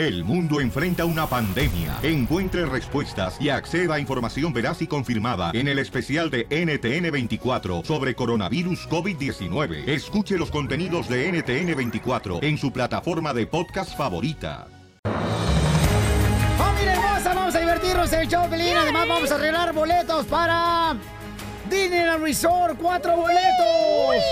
El mundo enfrenta una pandemia. Encuentre respuestas y acceda a información veraz y confirmada en el especial de NTN24 sobre coronavirus COVID-19. Escuche los contenidos de NTN24 en su plataforma de podcast favorita. ¡Familia hermosa! Vamos a divertirnos en el show, Pelín. Además, vamos a arreglar boletos para Disneyland Resort. ¡Cuatro boletos!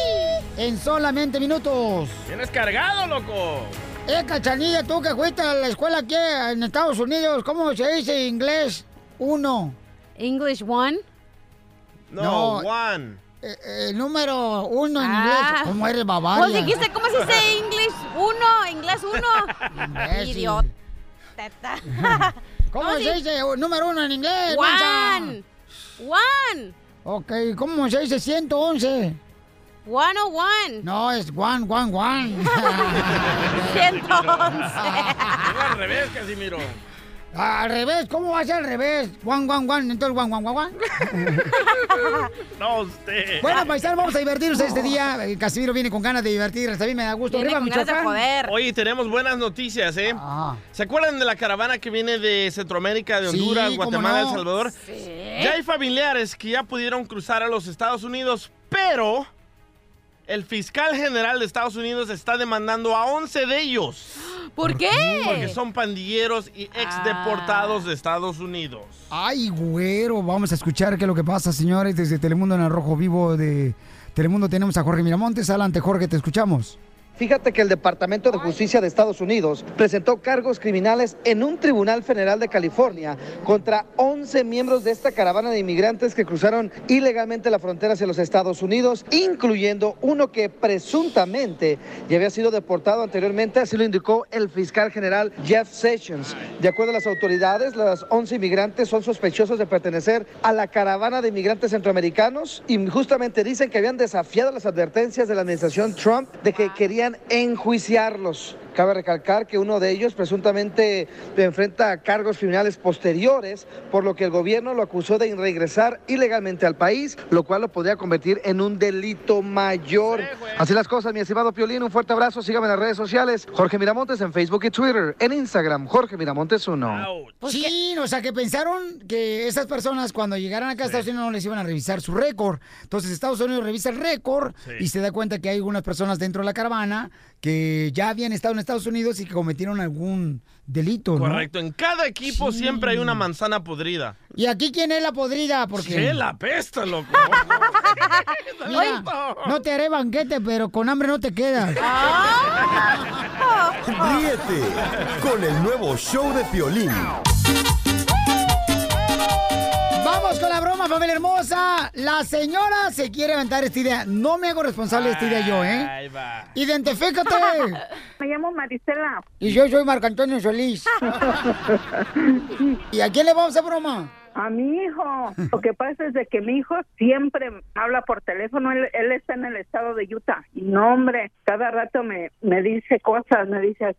En solamente minutos. Tienes cargado, loco. Eh, cachanilla, tú que fuiste a la escuela aquí en Estados Unidos, ¿cómo se dice inglés? Uno. English one. No, one. Eh, eh, número uno en Ah. inglés. ¿Cómo eres Bavaria? Pues dijiste, ¿cómo se dice English uno? Inglés uno. Idiota. ¿Cómo No, se dice número uno en inglés? One. One. Ok, ¿cómo se dice 111? One oh one. No, es one, one, one. 111. Es al revés, Casimiro. Al revés, ¿cómo va a ser al revés? One, one, one, entonces one, one, one, one. No, usted. Bueno, paisanos, vamos a divertirnos este día. Casimiro viene con ganas de divertirse, también me da gusto. Viene Arriba, con ganas de Michoacán. joder. Oye, tenemos buenas noticias, ¿eh? Ah. ¿Se acuerdan de la caravana que viene de Centroamérica, de Honduras, Guatemala, no. El Salvador? Sí. Ya hay familiares que ya pudieron cruzar a los Estados Unidos, pero el fiscal general de Estados Unidos está demandando a 11 de ellos. ¿Por qué? Porque son pandilleros y ex deportados de Estados Unidos. Ay, güero, vamos a escuchar qué es lo que pasa, señores. Desde Telemundo en el Rojo Vivo de Telemundo tenemos a Jorge Miramontes. Adelante, Jorge, te escuchamos. Fíjate que el Departamento de Justicia de Estados Unidos presentó cargos criminales en un tribunal federal de California contra 11 miembros de esta caravana de inmigrantes que cruzaron ilegalmente la frontera hacia los Estados Unidos, incluyendo uno que presuntamente ya había sido deportado anteriormente, así lo indicó el fiscal general Jeff Sessions. De acuerdo a las autoridades, las 11 inmigrantes son sospechosos de pertenecer a la caravana de inmigrantes centroamericanos y justamente dicen que habían desafiado las advertencias de la administración Trump de que querían enjuiciarlos. Cabe recalcar que uno de ellos presuntamente enfrenta cargos criminales posteriores, por lo que el gobierno lo acusó de regresar ilegalmente al país, lo cual lo podría convertir en un delito mayor. Así las cosas, mi estimado Piolín, un fuerte abrazo, sígame en las redes sociales, Jorge Miramontes en Facebook y Twitter, en Instagram, Jorge Miramontes 1. sí, o sea, que pensaron que esas personas cuando llegaran acá a Estados Unidos no les iban a revisar su récord. Entonces Estados Unidos revisa el récord Sí. y se da cuenta que hay algunas personas dentro de la caravana que ya habían estado en Estados Unidos y que cometieron algún delito, ¿no? Correcto. En cada equipo siempre hay una manzana podrida. ¿Y aquí quién es la podrida? Porque... ¡Qué la pesta, loco! Mira, no te haré banquete, pero con hambre no te quedas. Ríete con el nuevo show de Piolín. La broma, familia hermosa. La señora se quiere aventar esta idea. No me hago responsable de esta idea yo, ¿eh? Ahí va. Identifícate. Me llamo Marisela. Y yo soy Marco Antonio Solís. ¿Y a quién le vamos a broma? A mi hijo. Lo que pasa es de que mi hijo siempre habla por teléfono. Él, él está en el estado de Utah. Y no, hombre, cada rato me, me dice cosas. Me dice,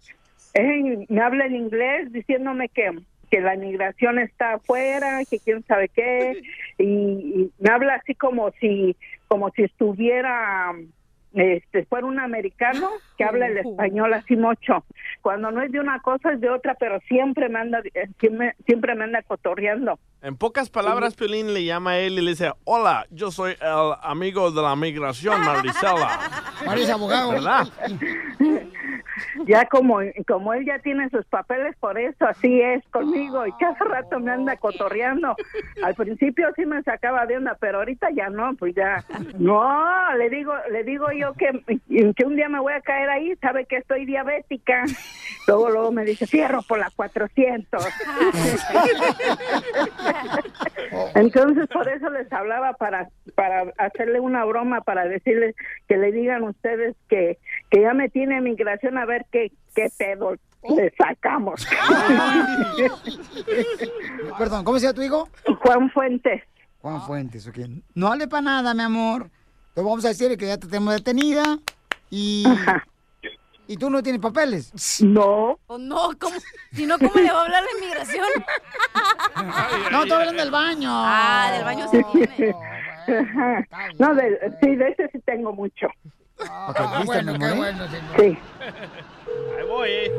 me habla en inglés diciéndome que que la inmigración está afuera, que quién sabe qué, y, y me habla así como si como si estuviera este fuera un americano que habla el español así mucho. Cuando no es de una cosa es de otra, pero siempre me anda eh, siempre, siempre me anda cotorreando. En pocas palabras, Piolín le llama a él y le dice, hola, yo soy el amigo de la migración, Marisela. Parece abogado. ¿Verdad? Ya como como él ya tiene sus papeles, por eso así es conmigo y cada rato me anda cotorreando. Al principio sí me sacaba de onda, pero ahorita ya no, pues ya. No, le digo le digo yo que, que un día me voy a caer ahí, sabe que estoy diabética. Luego luego me dice, "Cierro por la 400." Entonces por eso les hablaba para para hacerle una broma para decirles que le digan ustedes que que ya me tiene migración a ver qué qué pedo le sacamos. Perdón, ¿cómo se llama tu hijo? Juan Fuentes. Juan Fuentes, ok. No hable para nada, mi amor. Te vamos a decir que ya te tenemos detenida y... ¿Y tú no tienes papeles? No. Oh, no, ¿cómo? Si no, ¿cómo le va a hablar la inmigración? No, estoy hablando del baño. Ah, del baño se tiene. Ajá. No, de, sí, de ese sí tengo mucho. Ah, bueno, qué bueno, señor. Sí. Ahí voy, eh.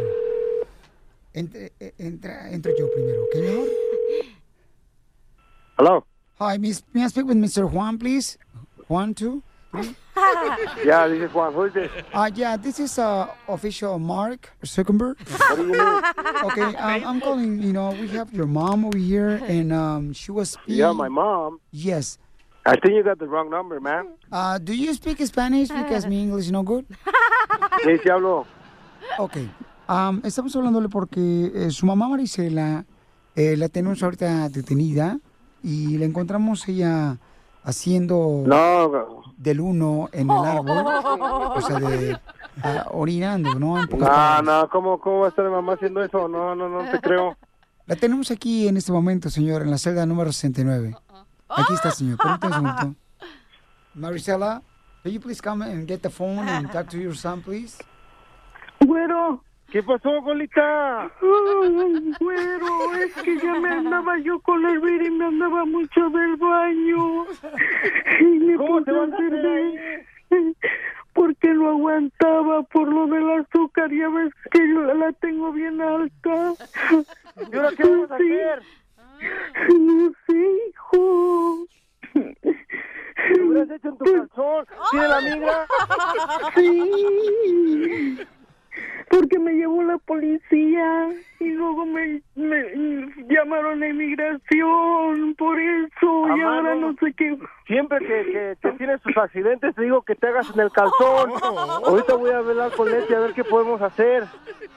Entre, eh, entra, entro yo primero, ¿ok, mi amor? Hello. Hi, miss, may I speak with Mr. Juan, please? Juan, too? Yeah, this is Juan. Who is this? Uh, yeah, this is uh, official Mark Zuckerberg. What do you need? Okay, um, I'm calling, you know, we have your mom over here, and um, she was speaking. Yeah, my mom. Yes. I think you got the wrong number, man. Uh, do you speak Spanish? Because my English is no good. Sí, sí hablo. Ok. Um, estamos hablándole porque eh, su mamá Marisela eh, la tenemos ahorita detenida y la encontramos ella haciendo No, del uno en el árbol, o sea, de orinando, ¿no? En no, palabras. no. ¿Cómo, ¿Cómo va a estar mi mamá haciendo eso? No, no, no te creo. La tenemos aquí en este momento, señor, en la celda número 69. Aquí está, señor. Permítame un segundo. Marisela, can you please come and get the phone and talk to your son, please? Güero, ¿Qué pasó, Golita? ay, güero, es que ya me andaba yo con el vir y me andaba mucho del baño. Y me ¿Cómo te puse vas a hacer. Porque no aguantaba por lo del azúcar, ya ves que yo la tengo bien alta. ¿Y ahora qué vamos a hacer? No sé, hijo. ¿Qué hubieras hecho en tu calzón? ¿Tiene la migra? Sí. Porque me llevó la policía y luego me, me llamaron a inmigración por eso y ahora no sé qué. Siempre que, que, que tienes tus accidentes te digo que te hagas en el calzón. Ahorita voy a hablar con Leti a ver qué podemos hacer.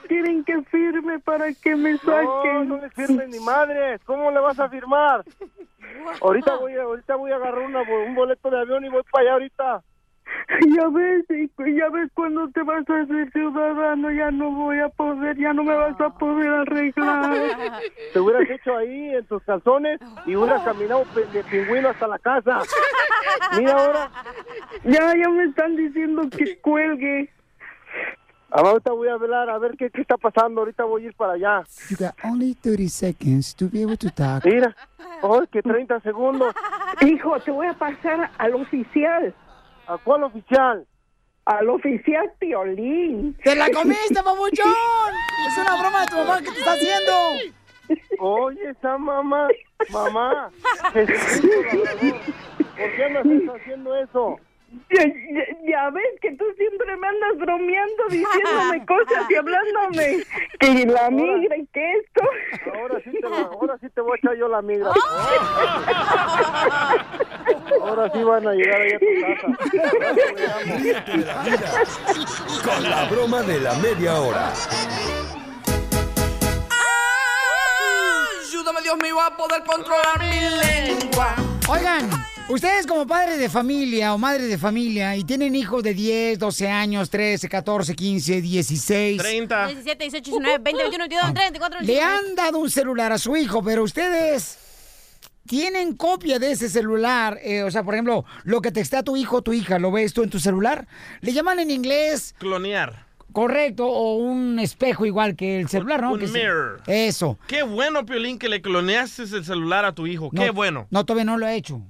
Quieren que firme para que me No, saquen. no le firmes ni madres. ¿Cómo le vas a firmar? Ahorita voy a, ahorita voy a agarrar una, un boleto de avión y voy para allá ahorita. Ya ves, ya ves cuando te vas a hacer ciudadano, ya no voy a poder, ya no me vas a poder arreglar. Te hubieras hecho ahí en tus calzones y hubieras caminado pe- de pingüino hasta la casa. Mira ahora. Ya, ya me están diciendo que cuelgue. Ahorita voy a hablar a ver qué, qué está pasando. Ahorita voy a ir para allá. You got only 30 seconds to be able to talk. Mira. ¡Ay, que 30 segundos! Hijo, te voy a pasar al oficial, ¿A cuál oficial? al oficial Piolín. ¡Te la comiste, papuchón! Es una broma de tu mamá que te está haciendo. Oye, esa mamá, mamá, ¿por qué me estás haciendo eso? Ya, ya- ya ves que tú siempre me andas bromeando, diciéndome cosas y hablándome que la migra y que esto. Ahora sí te, ahora sí te voy a echar yo la migra. Ahora sí van a llegar allá a tu casa. Ríete de la vida con la broma de la media hora. Ayúdame, Dios mío, a poder controlar mi lengua. Oigan, ustedes como padres de familia o madres de familia y tienen hijos de 10, 12 años, 13, 14, 15, 16. 30. 17, 18, 19, 20, 21, 22, 23, 24, Le 25. han dado un celular a su hijo, pero ustedes tienen copia de ese celular. eh, o sea, por ejemplo, lo que textea tu hijo o tu hija, ¿lo ves tú en tu celular? Le llaman en inglés, Clonear. correcto, o un espejo igual que el celular, ¿no? un Que se- mirror. Eso. Qué bueno, Piolín, que le cloneaste el celular a tu hijo. No, Qué bueno. No, todavía no lo he hecho.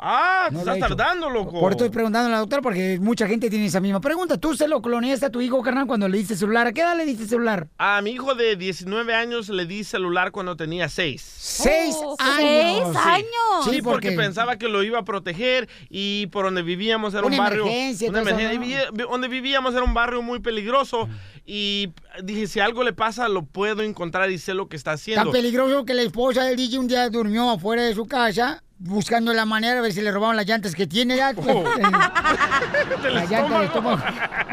Ah, te No lo estás tardando, loco. Por eso estoy preguntando a la doctora, porque mucha gente tiene esa misma pregunta. ¿Tú se lo cloneaste a tu hijo, carnal, cuando le diste celular? ¿A qué edad le diste celular? A mi hijo de 19 años le di celular cuando tenía 6. ¡Seis Oh, años! ¡Seis Sí. años! Sí, porque pensaba que lo iba a proteger y por donde vivíamos era Una un barrio. emergencia, una emergencia. ¿no? Donde vivíamos era un barrio muy peligroso. Y dije, si algo le pasa, lo puedo encontrar y sé lo que está Tan haciendo. peligroso que la esposa del DJ un día durmió afuera de su casa buscando la manera a ver si le robaron las llantas que tiene ya. pues, Oh. eh, la llanta del estómago.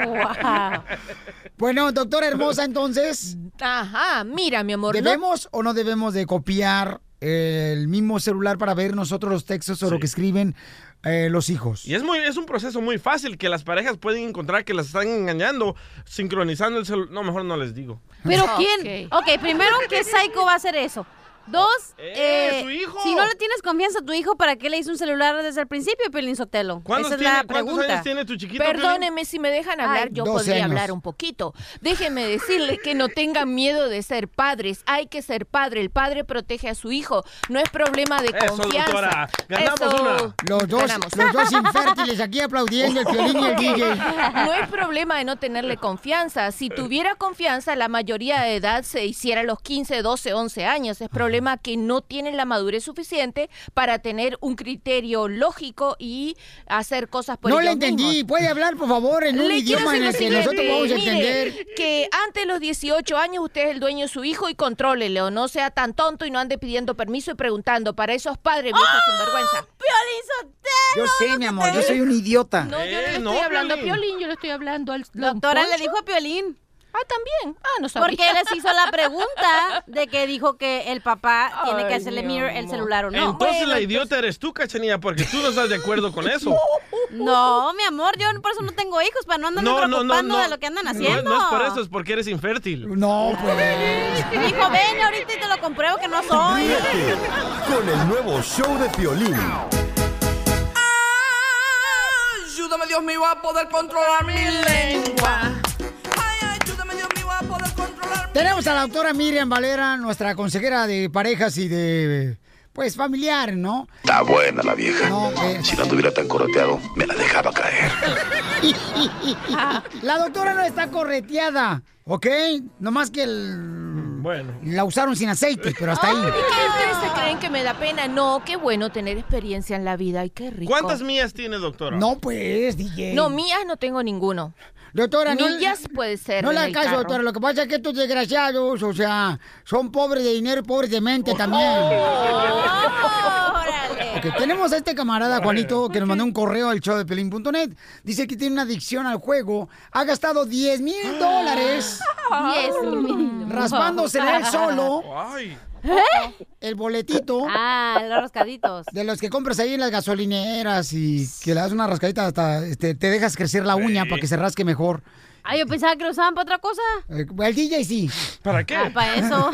Wow. Bueno, doctora hermosa, entonces, Ajá, mira, mi amor. no- ¿debemos o no debemos de copiar el mismo celular para ver nosotros los textos o lo que escriben eh, los hijos? Y es, muy, es un proceso muy fácil que las parejas pueden encontrar que las están engañando, sincronizando el celular. No, mejor no les digo. Pero Ok. quién. Ok, primero, ¿qué psycho va a hacer eso? Dos, ¡Eh, eh, su hijo! si no le tienes confianza a tu hijo, ¿para qué le hizo un celular desde el principio, Pelín Sotelo? ¿Cuántos Esa es tiene- la cuántos pregunta. años tiene tu chiquito? Piolín? Perdóneme, si me dejan hablar, Ay, yo 12 podría años. hablar un poquito. Déjenme decirle que no tengan miedo de ser padres. Hay que ser padre. El padre protege a su hijo. No es problema de Eso, confianza. doctora. Ganamos Eso. una. Los dos, Ganamos. los dos infértiles aquí aplaudiendo, el violín y el DJ. No es problema de no tenerle confianza. Si tuviera confianza, la mayoría de edad se hiciera a los 15, 12, 11 años. Es problema que no tienen la madurez suficiente para tener un criterio lógico y hacer cosas por No le ellos entendí. mismos. ¿Puede hablar, por favor, en un Le idioma en el que nosotros mire, entender? Que antes de los 18 años usted es el dueño de su hijo y contrólele o no sea tan tonto y no ande pidiendo permiso y preguntando para esos padres viejos ¡Ah! sinvergüenza. Piolín Yo sé, mi amor, yo soy un idiota. No, yo no Eh, le no, estoy hablando a Piolín. Yo le estoy hablando al Doctora le dijo a Piolín. Ah, también. Ah, no sabía. Porque él les hizo la pregunta de que dijo que el papá tiene que hacerle mi mirror el celular o no. Entonces Bueno, la idiota eres tú, cachanilla, porque tú no estás de acuerdo con eso. No, mi amor, yo por eso no tengo hijos, para no andarme No, no, no, preocupando no. de lo que andan No, haciendo. No, es por eso, es porque eres infértil. No, pues. Dijo, ven ahorita y te lo compruebo que no soy. Ríete con el nuevo show de Piolín. Ayúdame, Dios mío, a poder controlar mi lengua. Tenemos a la doctora Miriam Valera, nuestra consejera de parejas y de, pues, familiar, ¿no? Está buena la vieja. No, eh. Si no estuviera tan correteado, me la dejaba caer. La doctora no está correteada, ¿ok? Nomás que el- Bueno. la usaron sin aceite, pero hasta ahí. ¿Y qué ustedes se creen que me da pena? No, qué bueno tener experiencia en la vida. Ay, qué rico. ¿Cuántas millas tiene, doctora? No, pues, DJ. No, mías no tengo ninguno. Doctora, no, Millas puede ser. no le en hagas el caso, carro. doctora. Lo que pasa es que estos desgraciados, o sea, son pobres de dinero y pobres de mente también. Órale. Ok, tenemos a este camarada, Juanito, que nos mandó un correo al show de pelín.net. Dice que tiene una adicción al juego. Ha gastado 10 mil dólares Diez mil. raspándosele él solo Ay. El boletito Ah, los rascaditos. de los que compras ahí en las gasolineras y que le das una rascadita hasta este, te dejas crecer la uña Sí. para que se rasque mejor. Ay, yo pensaba que lo usaban para otra cosa. Eh, el DJ sí. ¿Para qué? Ah, para eso.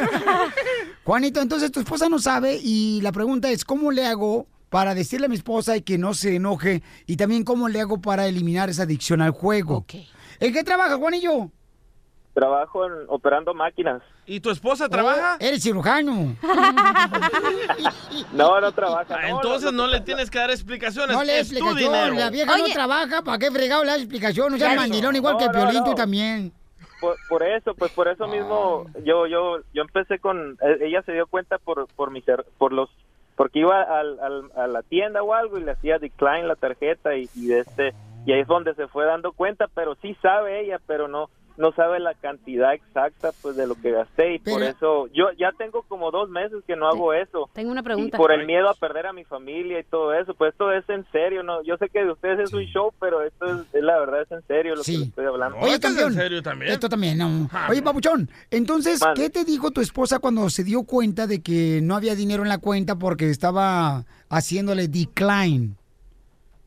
Juanito, entonces tu esposa no sabe y la pregunta es, ¿cómo le hago para decirle a mi esposa y que no se enoje? Y también, ¿cómo le hago para eliminar esa adicción al juego? Ok. ¿En qué trabaja, Juanillo? Trabajo en, operando máquinas. ¿Y tu esposa trabaja? Oh, eres cirujano. No, no trabaja. Ah, no, entonces no le tienes que dar explicaciones. No le es tu explicación, dinero. la vieja no trabaja, ¿para qué fregado le das explicación? No seas Ya mandilón igual que No, no, Piolín, tú también. Por, por eso, pues por eso mismo yo yo yo empecé con eh, ella se dio cuenta por por mis por los porque iba al, al- a la tienda o algo y le hacía decline la tarjeta y, y de este y ahí es donde se fue dando cuenta, pero sí sabe ella, pero no no sabe la cantidad exacta pues de lo que gasté y por eso yo ya tengo como dos meses que no hago eso. Tengo una Y pregunta. por el miedo a perder a mi familia y todo eso, pues esto es en serio, no, yo sé que de ustedes es un show, pero esto es, es la verdad es en serio lo Sí. que les estoy hablando. No, esto es en serio también. Esto también, no. Ah, Oye, papuchón, entonces. ¿qué te dijo tu esposa cuando se dio cuenta de que no había dinero en la cuenta porque estaba haciéndole decline?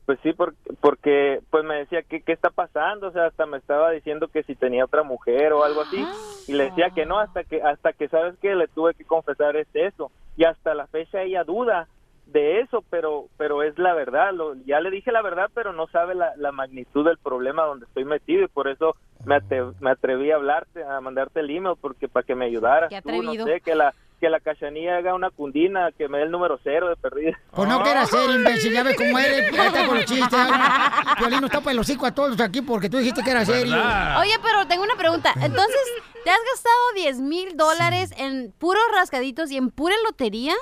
Pues sí, porque, porque pues me decía, ¿qué, ¿qué está pasando? O sea, hasta me estaba diciendo que si tenía otra mujer o algo así. Y le decía que no, hasta que, hasta que sabes que le tuve que confesar es eso. Y hasta la fecha ella duda de eso, pero pero es la verdad. Lo, ya le dije la verdad, pero no sabe la, la magnitud del problema donde estoy metido. Y por eso me, ate- me atreví a hablarte, a mandarte el email, porque para que me ayudaras. Qué tú, no atrevido. sé, que la que la cachanilla haga una cundina, que me dé el número cero de perdida. Pues no quieras ser imbécil, ya ves cómo eres, ya está con los chistes. Piolín nos tapa el hocico a todos aquí porque tú dijiste que era serio. Oye, pero tengo una pregunta. Entonces, ¿te has gastado 10 mil dólares en puros rascaditos y en pura lotería?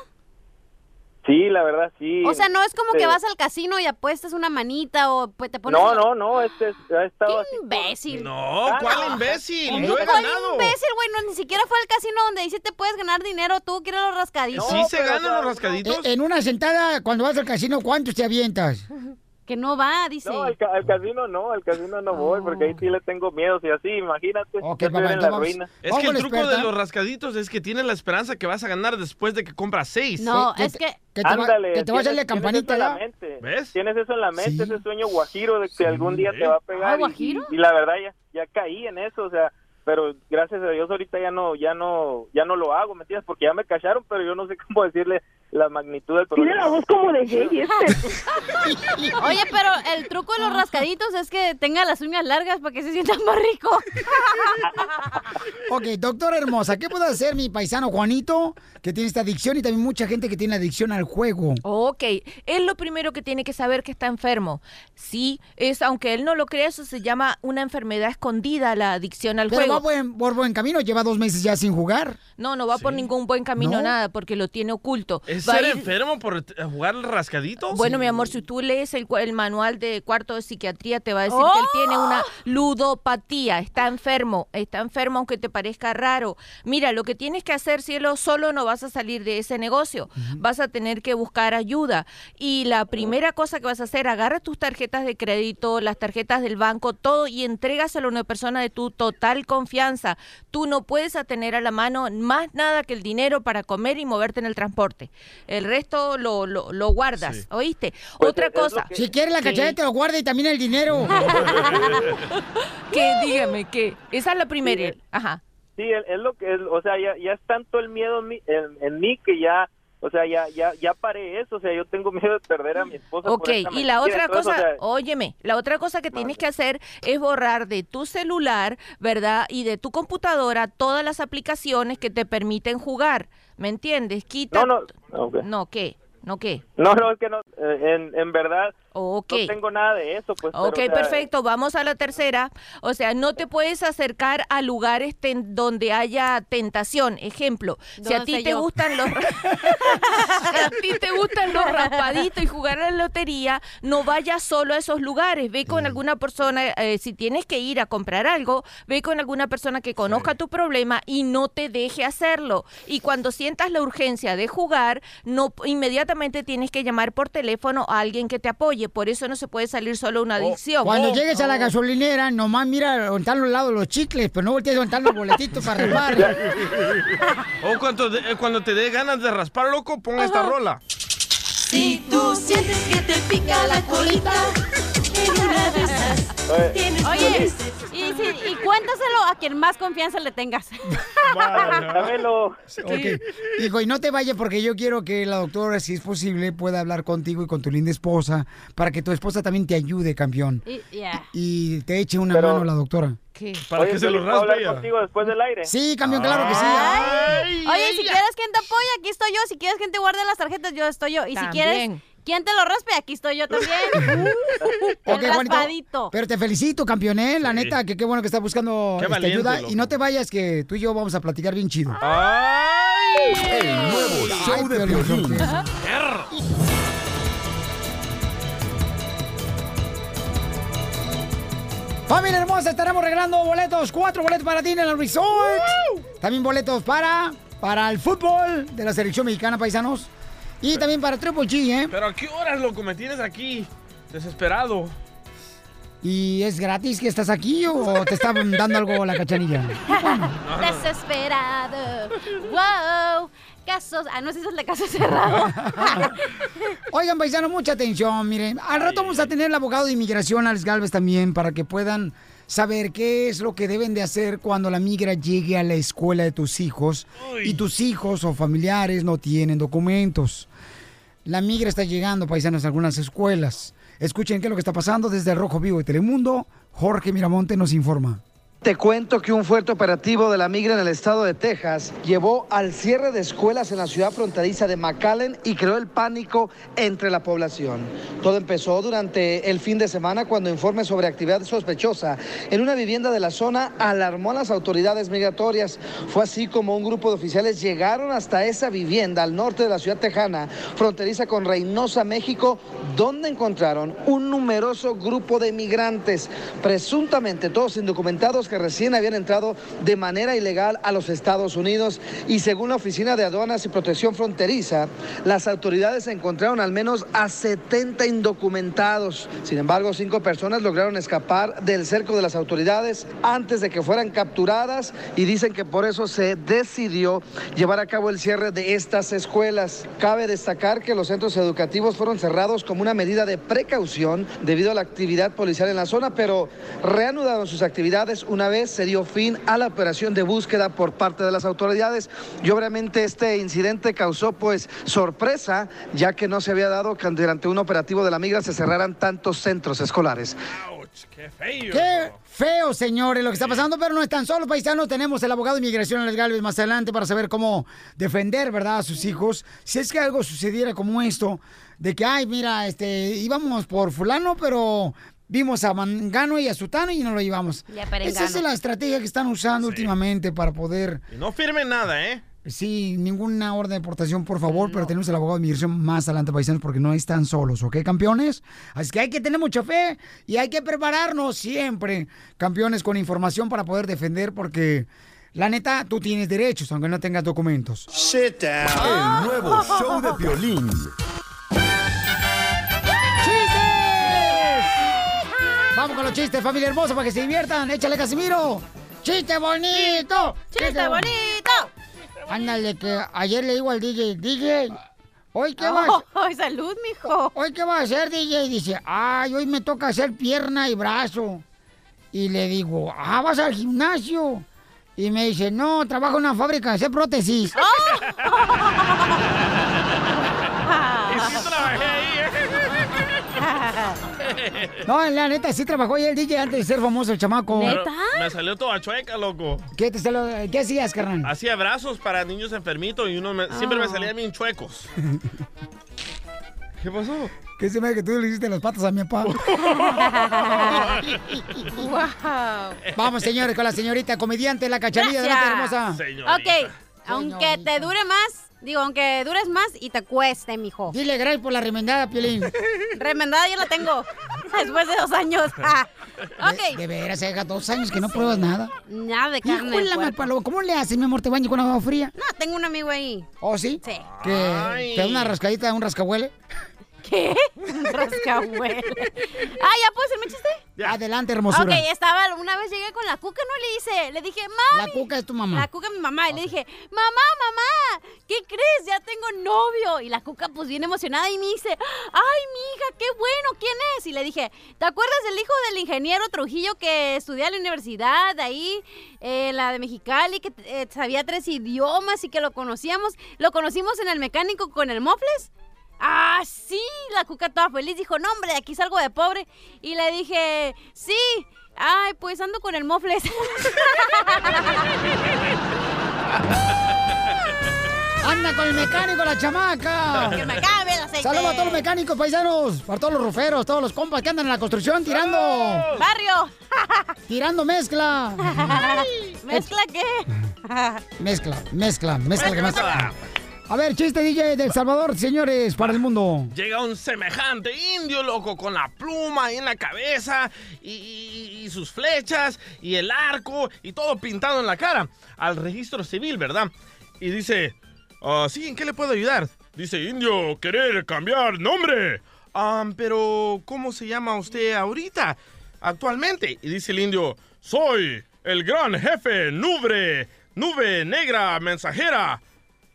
Sí, la verdad sí. O sea, no es como que Sí. vas al casino y apuestas una manita o pues, te pones... No, no, no, este es- ha estado así. ¡Qué imbécil! No, Ah, ¿cuál no. imbécil? ¿Cómo Yo he cuál ganado. imbécil, güey? No, ni siquiera fue al casino donde dice te puedes ganar dinero, tú quieres los rascaditos. ¿Sí se ganan los rascaditos? En una sentada, cuando vas al casino, ¿cuántos te avientas? Que no va, dice. No, al, ca- al casino no, al casino no voy, porque ahí sí le tengo miedo. Si así, imagínate, Ok, ya estoy papá, en la entonces ruina. Es Vamos que el truco de los rascaditos es que tienes la esperanza que vas a ganar después de que compras seis. No, es que... Que te, va, Ándale, que te va a hacer la campanita. ¿Ves? Tienes eso en la mente, Sí. ese sueño guajiro de que Sí. algún día te va a pegar. Ah, y- ¿guajiro? Y, y la verdad ya, ya caí en eso, o sea, pero gracias a Dios ahorita ya no, ya no, ya no lo hago, ¿me entiendes? Porque ya me cacharon, pero yo no sé cómo decirle la magnitud del problema. Tiene la voz como de gay este. Oye, pero el truco de los rascaditos es que tenga las uñas largas para que se sienta más rico. Ok, doctora hermosa, ¿qué puede hacer mi paisano Juanito, que tiene esta adicción y también mucha gente que tiene adicción al juego? Ok, él lo primero que tiene que saber que está enfermo. Sí, es aunque él no lo crea, eso se llama una enfermedad escondida, la adicción al Pero juego. va buen, por buen camino, lleva dos meses ya sin jugar. No, no va por ningún buen camino ¿No? nada, porque lo tiene oculto. ¿Es Ser ir- enfermo por eh, jugar rascaditos? Bueno, mi amor, si tú lees el, el manual de cuarto de psiquiatría, te va a decir que él tiene una ¡Oh! ludopatía, está enfermo, está enfermo aunque te parezca raro. Mira, lo que tienes que hacer, cielo, solo no vas a salir de ese negocio, vas a tener que buscar ayuda. Y la primera cosa que vas a hacer, agarra tus tarjetas de crédito, las tarjetas del banco, todo y entrégaselo a una persona de tu total confianza. Tú no puedes tener a la mano más nada que el dinero para comer y moverte en el transporte. El resto lo, lo, lo guardas, ¿oíste? Otra cosa. Si quieres la cachada, te lo guarda y también el dinero. que dígame que esa es la primera. Ajá. Sí, es, lo que es, o sea, ya, ya es tanto el miedo en mí, en, en mí que ya, o sea, ya, ya, ya paré eso, o sea, yo tengo miedo de perder a mi esposa. Ok, y la otra entonces, cosa, o sea, óyeme, la otra cosa que tienes que hacer es borrar de tu celular, ¿verdad? Y de tu computadora todas las aplicaciones que te permiten jugar, ¿me entiendes? Quita... No, no. No, ¿qué? ¿No qué? no, no, es que no, eh, en, en verdad Ok. no tengo nada de eso, pues. pero, Ok, o sea, perfecto. Vamos a la tercera. O sea, no te puedes acercar a lugares ten- donde haya tentación. Ejemplo, si a ¿Dónde ti te yo? gustan los si a ti te gustan los raspaditos y jugar a la lotería, no vayas solo a esos lugares. Ve con alguna persona, eh, si tienes que ir a comprar algo, ve con alguna persona que conozca tu problema y no te deje hacerlo. Y cuando sientas la urgencia de jugar, no inmediatamente tienes que llamar por teléfono a alguien que te apoye. Por eso no se puede salir solo una adicción. Cuando llegues a la gasolinera, nomás mira donde están los lados los chicles, pero no voltees donde están los boletitos para armar. O cuando, de- eh, cuando te dé ganas de raspar, loco, pon esta rola. Si tú sientes que te pica la colita, en una de esas tienes Oye, y, si- y cuéntaselo a quien más confianza le tengas. Dámelo. Ok. Hijo, y no te vayas porque yo quiero que la doctora, si es posible, pueda hablar contigo y con tu linda esposa para que tu esposa también te ayude, campeón. Y- yeah. Y te eche una Pero- mano la doctora. ¿Qué? Para Oye, que se lo Piolín, ¿puedo raspe ella. contigo después del aire? Sí, campeón, claro que sí. Ay, Oye, si quieres quien te apoya, aquí estoy yo. Si quieres quien te guarde las tarjetas, yo estoy yo. Y si quieres Quien te lo raspe, aquí estoy yo también. El Ok, Juanito, raspadito. Pero te felicito, campeón, ¿eh? La Sí. neta, que qué bueno que estás buscando esta valiente, ayuda. loco. Y no te vayas, que tú y yo vamos a platicar bien chido. ¡Ay! El nuevo show de Piolín. Familia hermosa, estaremos regalando boletos, cuatro boletos para ti en el resort. También boletos para, para el fútbol de la selección mexicana, paisanos. Y también para Triple G, ¿eh? Pero ¿a qué horas, loco? Me tienes aquí desesperado. ¿Y es gratis que estás aquí o te está dando algo la cachanilla? Desesperado. Wow. Casos. Ah, no sé si es de caso cerrado. Oigan, paisanos, mucha atención. Miren, al rato vamos a tener el abogado de inmigración, Alex Galvez, también, para que puedan saber qué es lo que deben de hacer cuando la migra llegue a la escuela de tus hijos Uy. y tus hijos o familiares no tienen documentos. La migra está llegando, paisanos, a algunas escuelas. Escuchen qué es lo que está pasando desde el Rojo Vivo de Telemundo. Jorge Miramonte nos informa. Te cuento que un fuerte operativo de la migra en el estado de Texas llevó al cierre de escuelas en la ciudad fronteriza de McAllen y creó el pánico entre la población. Todo empezó durante el fin de semana cuando informes sobre actividad sospechosa en una vivienda de la zona alarmó a las autoridades migratorias. Fue así como un grupo de oficiales llegaron hasta esa vivienda al norte de la ciudad tejana, fronteriza con Reynosa, México, donde encontraron un numeroso grupo de migrantes, presuntamente todos indocumentados que recién habían entrado de manera ilegal a los Estados Unidos y según la Oficina de Aduanas y Protección Fronteriza, las autoridades encontraron al menos a 70 indocumentados. Sin embargo, cinco personas lograron escapar del cerco de las autoridades antes de que fueran capturadas y dicen que por eso se decidió llevar a cabo el cierre de estas escuelas. Cabe destacar que los centros educativos fueron cerrados como una medida de precaución debido a la actividad policial en la zona, pero reanudaron sus actividades una vez se dio fin a la operación de búsqueda por parte de las autoridades y obviamente este incidente causó pues sorpresa ya que no se había dado que durante un operativo de la migra se cerraran tantos centros escolares. ¡Qué feo! Qué feo, señores, lo que está pasando, pero no están solos, paisanos. Tenemos el abogado de inmigración, Alex Galvez, más adelante para saber cómo defender, ¿verdad?, a sus hijos. Si es que algo sucediera como esto, de que, ay, mira, este, íbamos por fulano, pero vimos a Mangano y a Sutano y no lo llevamos. Esa es la estrategia que están usando últimamente para poder... Y no firmen nada, ¿eh? Sí, ninguna orden de deportación, por favor, pero tenemos el abogado de inmigración más adelante, paisanos, porque no están solos, ¿ok, campeones? Así que hay que tener mucha fe y hay que prepararnos siempre, campeones, con información para poder defender, porque la neta, tú tienes derechos, aunque no tengas documentos. Sit down. El nuevo show de violín. Vamos con los chistes, familia hermosa, para que se diviertan. Échale, Casimiro. ¡Chiste bonito! ¡Chiste bonito! Ándale, que ayer le digo al DJ, DJ, ¿hoy qué vas? ¡Ay, salud, mijo! ¿Hoy qué vas a hacer, DJ? Dice, ay, hoy me toca hacer pierna y brazo. Y le digo, ah, ¿vas al gimnasio? Y me dice, no, trabajo en una fábrica de hacer prótesis. Y No, la neta, sí trabajó ahí el DJ antes de ser famoso, el chamaco. Pero Me salió toda chueca, loco. ¿Qué, te salió- ¿Qué hacías, carnal? Hacía brazos para niños enfermitos y uno me- siempre me Ah. salían bien chuecos. ¿Qué pasó? ¿Qué se me que tú le hiciste las patas a mi papá? Vamos, señores, con la señorita comediante, la cachanilla de la hermosa. Ok, aunque te dure más, digo, aunque dures más y te cueste, mijo. Dile gracias por la remendada, Piolín. Remendada ya la tengo. Después de dos años. ok. De veras, haga dos años que no pruebas nada. Nada de Hijo carne. de malpalo, ¿Cómo le haces, mi amor? ¿Te baño con agua fría? No, tengo un amigo ahí. ¿Oh, sí? Sí. ¿Que te da una rascadita, un rascahuele? ¿Qué? Un rascahuele. Ah, ¿ya puedo decirme chiste? Adelante, hermosura. Ok, estaba, una vez llegué con la cuca, ¿no? Le hice, le dije, mami. La cuca es tu mamá. La cuca es mi mamá. Y le dije, mamá, mamá, ¿qué crees? Ya tengo novio. Y la cuca, pues bien emocionada, y me dice, ay, mi hija, qué bueno, ¿quién es? Y le dije, ¿te acuerdas del hijo del ingeniero Trujillo que estudia en la universidad ahí, eh, la de Mexicali, que eh, sabía tres idiomas y que lo conocíamos? Lo conocimos en el mecánico con el Mofles. Ah, sí, la cuca toda feliz dijo, no, hombre, de aquí salgo de pobre. Y le dije, sí, ay, pues ando con el Mofles. ¡Anda con el mecánico, la chamaca! Que me acabe el aceite. Saludos a todos los mecánicos, paisanos, para todos los ruferos, todos los compas que andan en la construcción tirando. ¡Barrio! tirando mezcla. ¿Mezcla qué? Mezcla, mezcla, mezcla que más. A ver, chiste DJ del Salvador, señores, para el mundo. Llega un semejante indio, loco, con la pluma en la cabeza y, sus flechas y el arco y todo pintado en la cara al registro civil, ¿verdad? Y dice, "Ah, sí, ¿en qué le puedo ayudar? Dice, indio, querer cambiar nombre. "Ah, pero, ¿cómo se llama usted ahorita, actualmente? Y dice el indio, soy el gran jefe Nube, Nube Negra Mensajera.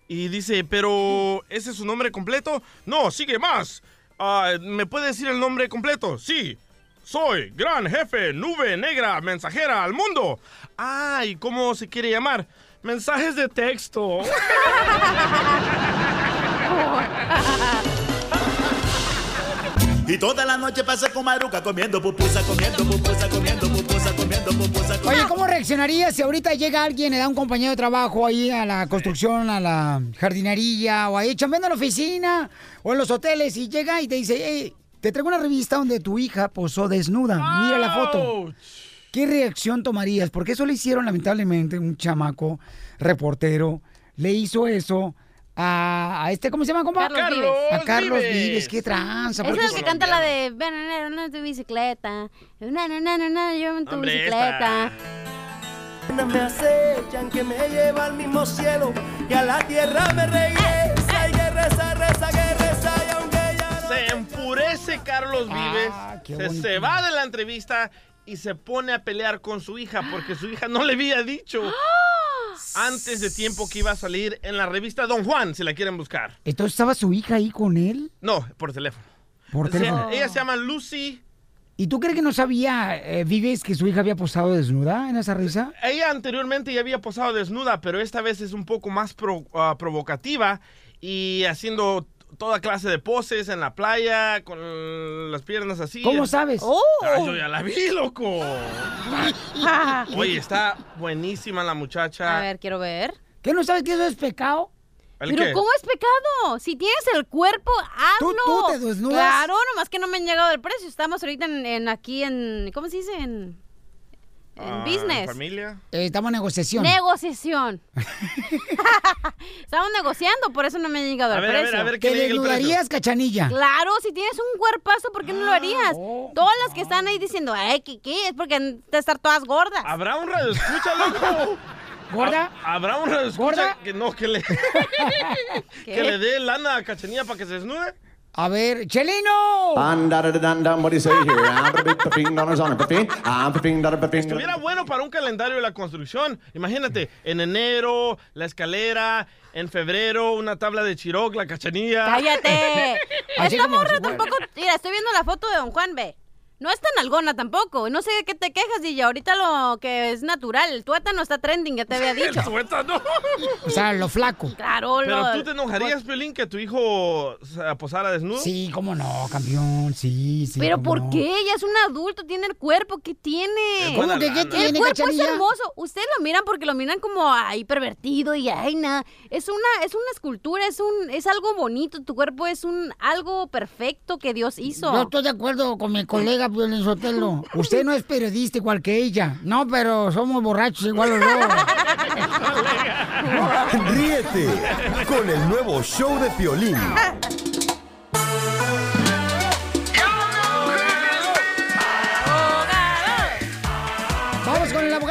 Y dice, pero ¿ese es su nombre completo? No, sigue más. Ah, ¿Me puede decir el nombre completo? Sí. Soy gran jefe, nube negra, mensajera al mundo. Ah, ¿y cómo se quiere llamar? Mensajes de texto. Y toda la noche pasa con Maruca comiendo pupusa, comiendo pupusa, comiendo pupusa, comiendo pupusa. Oye, ¿cómo reaccionarías si ahorita llega alguien, le da un compañero de trabajo ahí a la construcción, a la jardinería, o ahí chambeando en la oficina, o en los hoteles, y llega y te dice, hey, te traigo una revista donde tu hija posó desnuda, mira la foto. ¿Qué reacción tomarías? Porque eso le hicieron lamentablemente un chamaco reportero, le hizo eso a, a este, ¿cómo se llama, compa? Carlos Carlos Vives. A Carlos Vives. Vives, qué tranza. Es el que canta la de, ven, ven, ven, tu bicicleta. Na, na, na, na, yo en tu Hombre, bicicleta. Me acechan que me lleva al mismo cielo y a la tierra me regresa y que reza, reza, que reza y aunque ya no... Se enfurece Carlos Vives, se, bonito. se va de la entrevista y se pone a pelear con su hija porque su hija no le había dicho antes de tiempo que iba a salir en la revista Don Juan, si la quieren buscar. Entonces estaba su hija ahí con él. No, por teléfono. Por Se- teléfono. ella se llama Lucy ¿Y tú crees que no sabía, eh, Vives, que su hija había posado desnuda en esa risa? Ella anteriormente ya había posado desnuda, pero esta vez es un poco más pro- ah, provocativa y haciendo toda clase de poses en la playa con las piernas así. ¿Cómo sabes? Ah, yo ya la vi, loco. Oye, está buenísima la muchacha. A ver, quiero ver. ¿Qué no sabes que eso es pecado? ¿El Pero qué? ¿cómo es pecado? Si tienes el cuerpo, hazlo. tú te desnudas? Claro, nomás que no me han llegado el precio. Estamos ahorita en, en aquí en... ¿Cómo se dice? En, en Ah, business. ¿Familia? Eh, estamos en negociación. Negociación. Estamos negociando, por eso no me ha llegado A el ver, a ver, precio. a ver, ¿qué ¿Te le precio? desnudarías, cachanilla? Claro, si tienes un cuerpazo, ¿por qué no lo harías? Todas las que están ahí diciendo, ay, ¿qué, qué? Es porque han de estar todas gordas. ¿Habrá un radio escucha, loco? ¿Gorda? Ha- ¿Habrá un radio escucha ¿Gorda? que no, que le, que le dé lana a Cachanilla para que se desnude? A ver, Chelino. Estuviera bueno para un calendario de la construcción. Imagínate, en enero, la escalera, en febrero, una tabla de Chiroc, la cachanilla. ¡Cállate! Esta morra tampoco... Mira, estoy viendo la foto de Don Juan B. No es tan algona tampoco. No sé de qué te quejas, DJ. Ahorita lo que es natural. El tuétano está trending, ya te había dicho. El tuétano. O sea, lo flaco. Claro, Pero lo... tú te enojarías, Pelín, que tu hijo se posara desnudo. Sí, cómo no, campeón. Sí, sí. ¿Pero por no. qué? Ella es un adulto, tiene el cuerpo que tiene. ¿Cómo que qué tiene, el cuerpo cachanilla? es hermoso. Ustedes lo miran porque lo miran como ay pervertido y ay nada. Es una es una escultura, es un es algo bonito. Tu cuerpo es un algo perfecto que Dios hizo. Yo estoy de acuerdo con mi colega Piolín Sotelo. Usted no es periodista igual que ella. No, pero somos borrachos igual los dos. Ríete con el nuevo show de Piolín.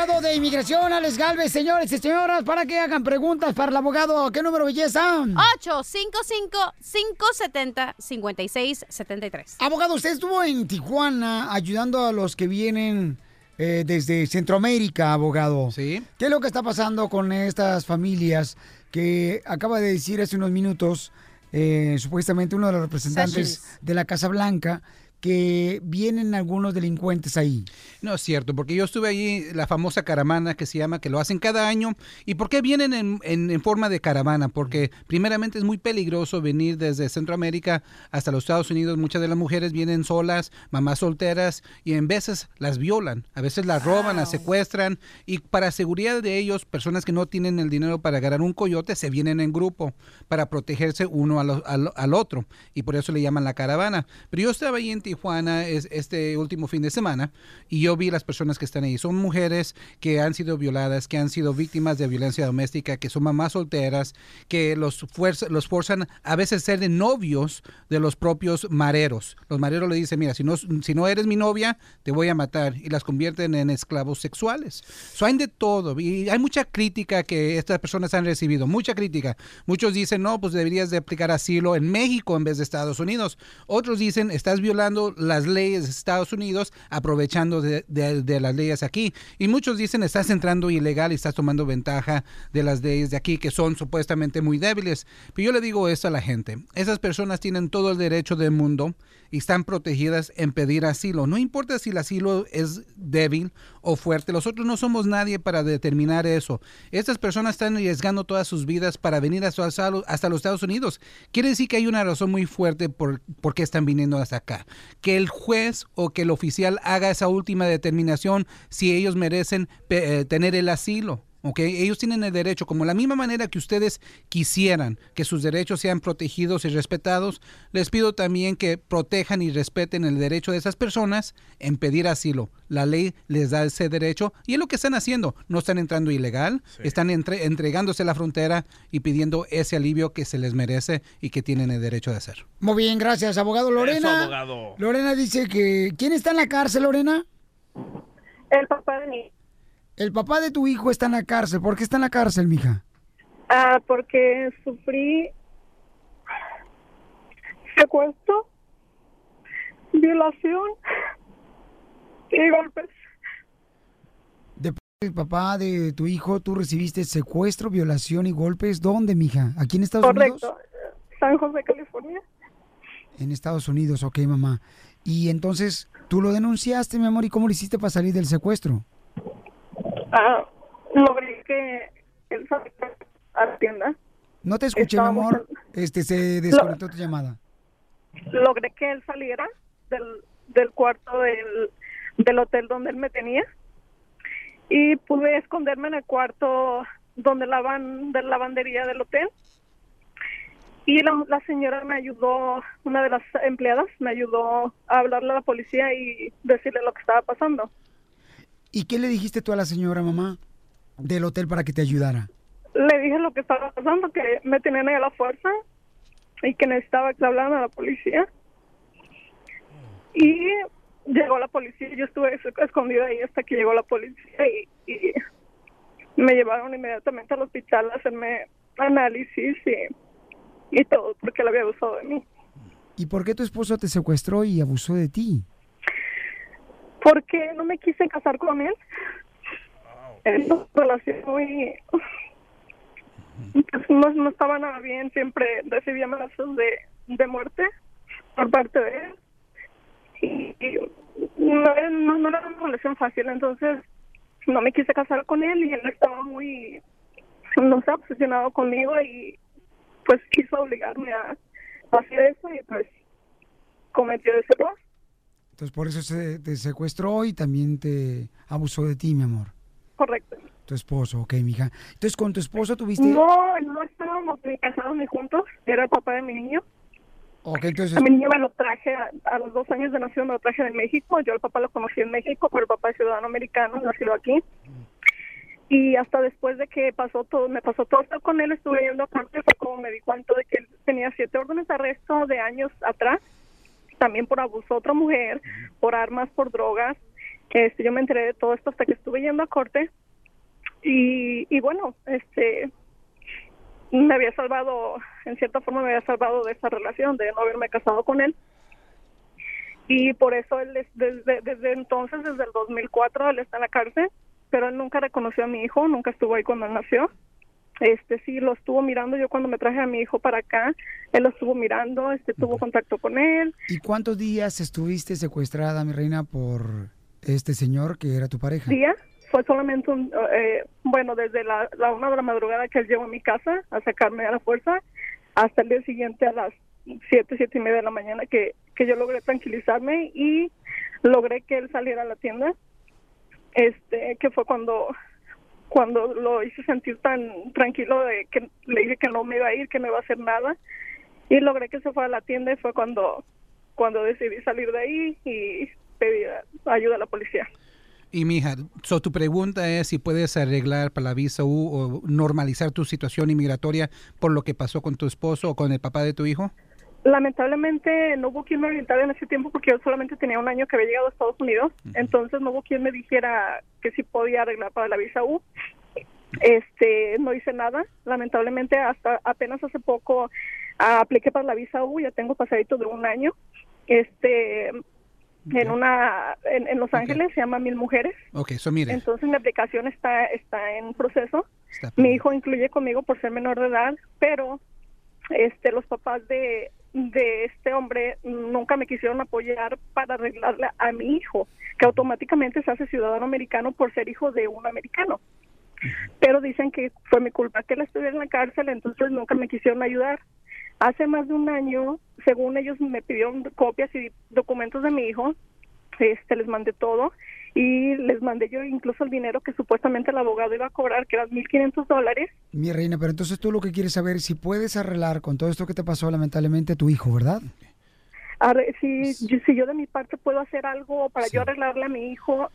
Abogado de inmigración, Alex Galvez, señores y señoras, para que hagan preguntas para el abogado. ¿Qué número, belleza? 855-570-5673. Abogado, usted estuvo en Tijuana ayudando a los que vienen eh, desde Centroamérica, abogado. Sí. ¿Qué es lo que está pasando con estas familias que acaba de decir hace unos minutos, eh, supuestamente uno de los representantes Sessions. de la Casa Blanca, que vienen algunos delincuentes ahí? No es cierto, porque yo estuve allí, la famosa caravana que se llama, que lo hacen cada año. ¿Y por qué vienen en, en- en forma de caravana? Porque primeramente es muy peligroso venir desde Centroamérica hasta los Estados Unidos. Muchas de las mujeres vienen solas, mamás solteras, y en veces las violan, a veces las roban, las secuestran. Y para seguridad de ellos, personas que no tienen el dinero para agarrar un coyote, se vienen en grupo para protegerse uno al, al- al otro. Y por eso le llaman la caravana. Pero yo estaba ahí en Tijuana es- este último fin de semana y yo vi las personas que están ahí. Son mujeres que han sido violadas, que han sido víctimas de violencia doméstica, que son mamás solteras, que los, fuerza- los forzan a veces ser de novios de los propios mareros. Los mareros le dicen, mira, si no, si no eres mi novia, te voy a matar. Y las convierten en esclavos sexuales. So, hay de todo. Y hay mucha crítica que estas personas han recibido, mucha crítica. Muchos dicen, no, pues deberías de aplicar asilo en México en vez de Estados Unidos. Otros dicen, estás violando las leyes de Estados Unidos aprovechando de, de- las leyes aquí. Y muchos dicen, estás entrando ilegal y estás tomando ventaja de las leyes de aquí que son supuestamente muy débiles. Pero yo le digo esto a la gente. Esas personas tienen todo el derecho del mundo y están protegidas en pedir asilo. No importa si el asilo es débil o fuerte, nosotros no somos nadie para determinar eso. Estas personas están arriesgando todas sus vidas para venir hasta, hasta los Estados Unidos. Quiere decir que hay una razón muy fuerte por, por qué están viniendo hasta acá. Que el juez o que el oficial haga esa última determinación si ellos merecen eh, tener el asilo. ¿Ok? Ellos tienen el derecho, como la misma manera que ustedes quisieran que sus derechos sean protegidos y respetados, les pido también que protejan y respeten el derecho de esas personas en pedir asilo. La ley les da ese derecho y es lo que están haciendo. No están entrando ilegal, están entre- entregándose a la frontera y pidiendo ese alivio que se les merece y que tienen el derecho de hacer. Muy bien, gracias, abogado. Lorena. abogado. Lorena dice que... ¿Quién está en la cárcel, Lorena? El papá de mi El papá de tu hijo está en la cárcel. ¿Por qué está en la cárcel, mija? Ah, porque sufrí secuestro, violación y golpes. De parte del papá de tu hijo, tú recibiste secuestro, violación y golpes. ¿Dónde, mija? ¿Aquí en Estados Unidos? Correcto. San José, California. En Estados Unidos, ok, mamá. Y entonces, ¿Tú lo denunciaste, mi amor, y cómo lo hiciste para salir del secuestro? Ah, logré que él saliera a la tienda. No te escuché, mi amor. Este, se desconectó tu llamada. Logré que él saliera del, del cuarto del, del hotel donde él me tenía y pude esconderme en el cuarto donde lavan de la lavandería del hotel y la, la señora me ayudó una de las empleadas me ayudó a hablarle a la policía y decirle lo que estaba pasando ¿Y qué le dijiste tú a la señora, mamá, del hotel para que te ayudara? le dije lo que estaba pasando que me tenían ahí a la fuerza y que necesitaba que hablaran a la policía y llegó la policía yo estuve escondida ahí hasta que llegó la policía y, y me llevaron inmediatamente al hospital a hacerme análisis y, y todo porque él había abusado de mí ¿Y por qué tu esposo te secuestró y abusó de ti? Porque no me quise casar con él es una relación muy no, no estaba nada bien siempre recibía amenazas de, de muerte por parte de él. Y, y no, era- no, no era una relación fácil entonces no me quise casar con él y él estaba muy no sé obsesionado conmigo y pues quiso obligarme a hacer eso y pues cometió ese error Entonces por eso se te secuestró y también te abusó de ti, mi amor. correcto Tu esposo, ok, mija. Entonces con tu esposo tuviste... no no estábamos ni casados ni juntos era el papá de mi niño Ok, entonces... A mi niño me lo traje a, a los dos años de nacido, me lo traje de México. Yo el papá lo conocí en México, pero el papá es ciudadano americano, nacido aquí. Y hasta después de que pasó todo, me pasó todo esto con él, estuve yendo a corte, fue como me di cuenta de que él tenía siete órdenes de arresto de años atrás, también por abuso a otra mujer, por armas, por drogas. Este, yo me enteré de todo esto hasta que estuve yendo a corte. Y, y bueno, este, me había salvado, en cierta forma me había salvado de esa relación, de no haberme casado con él. Y por eso él es- desde, desde entonces, desde el 2004, él está en la cárcel, pero él nunca reconoció a mi hijo, nunca estuvo ahí cuando él nació. Este sí lo estuvo mirando yo cuando me traje a mi hijo para acá, él lo estuvo mirando, este tuvo contacto con él. ¿Y cuántos días estuviste secuestrada, mi reina, por este señor que era tu pareja? día fue solamente un eh, bueno desde la, la una de la madrugada que él llegó a mi casa a sacarme a la fuerza hasta el día siguiente a las siete siete y media de la mañana que que yo logré tranquilizarme y logré que él saliera a la tienda este que fue cuando cuando lo hice sentir tan tranquilo de que le dije que no me iba a ir que no iba a hacer nada y logré que se fuera a la tienda y fue cuando cuando decidí salir de ahí y pedir ayuda a la policía Y mija, so tu pregunta es si puedes arreglar para la visa U o normalizar tu situación inmigratoria por lo que pasó con tu esposo o con el papá de tu hijo. Lamentablemente no hubo quien me orientara en ese tiempo porque yo solamente tenía un año que había llegado a Estados Unidos, entonces no hubo quien me dijera que sí podía arreglar para la visa U. Este, no hice nada, lamentablemente hasta apenas hace poco ah, apliqué para la visa U, ya tengo pasadito de un año. Este, en una en, en Los Ángeles se llama Mil Mujeres. Ok, eso mire. Entonces mi aplicación está está en proceso. Mi hijo incluye conmigo por ser menor de edad, pero este los papás de de este hombre nunca me quisieron apoyar para arreglarle a mi hijo, que automáticamente se hace ciudadano americano por ser hijo de un americano. Pero dicen que fue mi culpa que él estuviera en la cárcel, entonces nunca me quisieron ayudar. Hace más de un año, según ellos me pidieron copias y documentos de mi hijo, este les mandé todo y les mandé yo incluso el dinero que supuestamente el abogado iba a cobrar, que eran 1.500 dólares. Mi reina, pero entonces tú lo que quieres saber es si puedes arreglar con todo esto que te pasó lamentablemente tu hijo, ¿verdad? Arre- Si, yo- si yo de mi parte puedo hacer algo para yo arreglarle a mi hijo,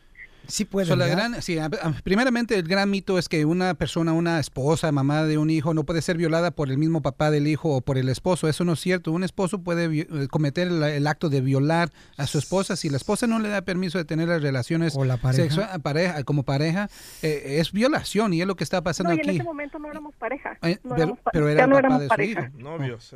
Sí puedes. So, la sí, primeramente, el gran mito es que una persona, una esposa, mamá de un hijo, no puede ser violada por el mismo papá del hijo o por el esposo. Eso no es cierto. Un esposo puede eh, cometer el, el acto de violar a su esposa si la esposa no le da permiso de tener las relaciones pareja. sexua- pareja- como pareja. eh, es violación y es lo que está pasando no, y en aquí. ese momento no éramos pareja. Eh, No pero, éramos pa- pero ya era el no papá éramos de su pareja. hijo. Novios,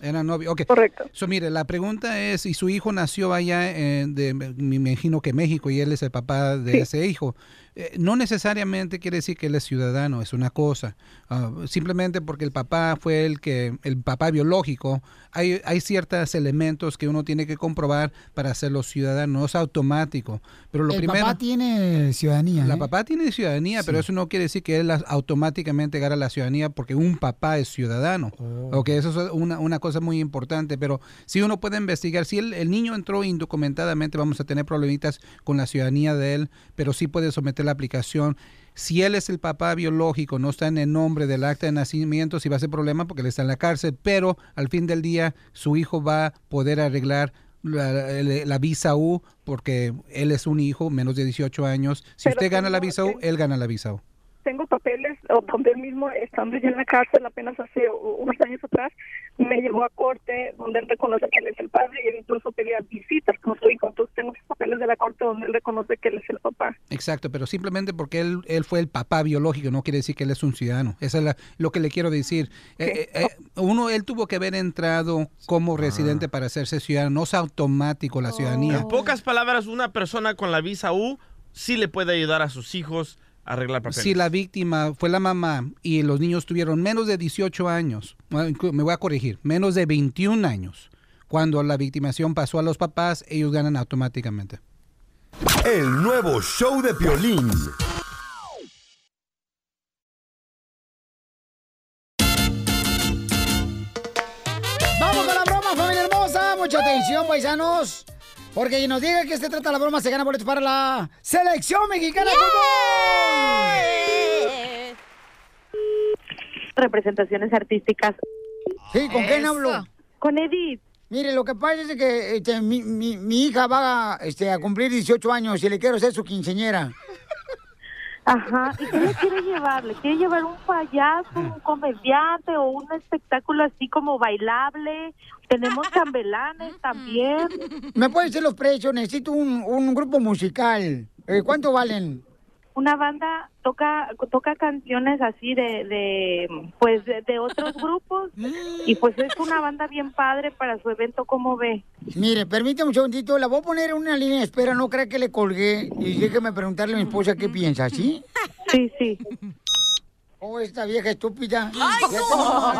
eran novios. Correcto. So, mire, la pregunta es, si su hijo nació allá, eh, de, me imagino que México, y él es el papá de ese hijo. Eh, no necesariamente quiere decir que él es ciudadano, es una cosa. Ah, simplemente porque el papá fue el que, el papá biológico, hay, hay ciertos elementos que uno tiene que comprobar para hacerlo ciudadano, no es automático. Pero lo el primero, papá tiene ciudadanía. la ¿eh? papá tiene ciudadanía, pero eso no quiere decir que él automáticamente gana la ciudadanía porque un papá es ciudadano. Oh. Eso es una, una cosa muy importante, pero si uno puede investigar, si el, el niño entró indocumentadamente, vamos a tener problemitas con la ciudadanía de él, pero sí puede someter la aplicación. Si él es el papá biológico, no está en el nombre del acta de nacimiento, sí va a ser problema porque él está en la cárcel, pero al fin del día su hijo va a poder arreglar la, la- la visa U porque él es un hijo menos de 18 años. Si Pero usted gana la visa U, él gana la visa U. tengo papeles o donde él mismo, estando yo en la cárcel apenas hace unos años atrás, me llevó a corte donde él reconoce que él es el padre y él incluso pedía visitas con su hijo. Entonces tengo esos papeles de la corte donde él reconoce que él es el papá. Exacto, pero simplemente porque él, él fue el papá biológico no quiere decir que él es un ciudadano. Eso es la- lo que le quiero decir. Eh, eh, eh, uno, él tuvo que haber entrado como residente para hacerse ciudadano. No es automático la ciudadanía. En pocas palabras, una persona con la visa U sí le puede ayudar a sus hijos arreglar papeles. Si la víctima fue la mamá y los niños tuvieron menos de 18 años, me voy a corregir, menos de 21 años, cuando la victimación pasó a los papás, ellos ganan automáticamente. El nuevo show de Piolín. Vamos con la broma, familia hermosa. Mucha atención, paisanos. Porque quien nos diga que se trata la broma se gana boletos para la selección mexicana fútbol. Representaciones artísticas. Sí, ¿con quién hablo? Con Edith. Mire, lo que pasa es que este, mi, mi- mi hija va este, a cumplir 18 años y le quiero ser su quinceñera. Ajá. ¿Y qué le quiere llevar? ¿Le quiere llevar un payaso, un comediante o un espectáculo así como bailable? Tenemos chambelanes también. ¿Me pueden decir los precios? Necesito un, un grupo musical. Eh, ¿Cuánto valen? Una banda toca toca canciones así de, de pues de, de otros grupos y pues es una banda bien padre para su evento como ve Mire, permítame un segundito, la voy a poner en una línea de espera, no crea que le colgué y déjeme preguntarle a mi esposa qué piensa, ¿sí? Sí, sí. Oh, esta vieja estúpida. Tengo-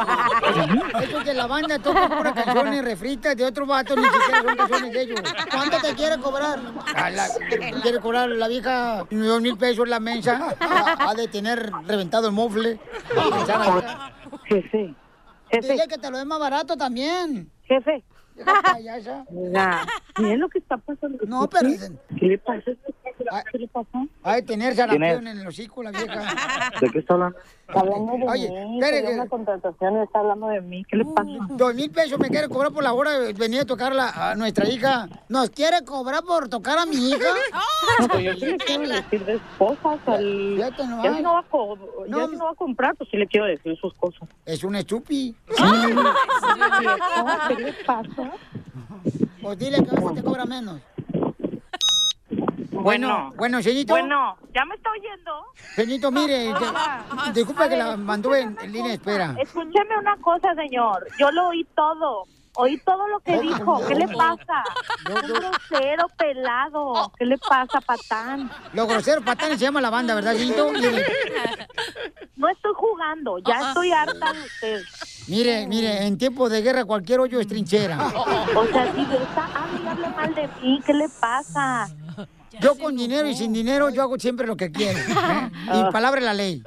Eso que la banda toca puras canciones refritas de otros vatos, ni siquiera son canciones de ellos. ¿Cuánto te quiere cobrar? A la- quiere cobrar la vieja dos mil pesos la mensa. Ha, de tener reventado el mofle. Jefe. Dile que te lo dé más barato también. Jefe. Oiga, miren lo que está pasando. No, pero... ¿Qué le pasa? ¿Qué le de tener ¿Quién sarampión en el hocico la vieja. ¿De qué está hablando? Está hablando de Oye, mí, que- una contratación está hablando de mí. ¿Qué le pasa? Dos mil pesos me quiere cobrar por la hora de venir a tocar la- a nuestra hija. ¿Nos quiere cobrar por tocar a mi hija? No, pues yo sí le quiero decir de cosas al... Ya, no si no va a, co- ya si no va a comprar, pues sí le quiero decir sus cosas. Es un estupi. ¿Qué le pasa? Pues dile que a veces te cobra menos. Bueno, bueno, señorito. Bueno, ¿ya me está oyendo? Señorito, mire, te- disculpe que la mantuve en, línea de espera. Escúcheme una cosa, señor. Yo lo oí todo. Oí todo lo que dijo. ¿Qué le pasa? Un grosero pelado. ¿Qué le pasa, patán? Los groseros patanes se llama la banda, ¿verdad, señorito? No estoy jugando. Ya estoy harta de usted. mire, mire, en tiempo de guerra cualquier hoyo es trinchera. O sea, si está y hable mal de mí, ¿qué le pasa? Yo con dinero y sin dinero, yo hago siempre lo que quiero. ¿eh? Y palabra de la ley.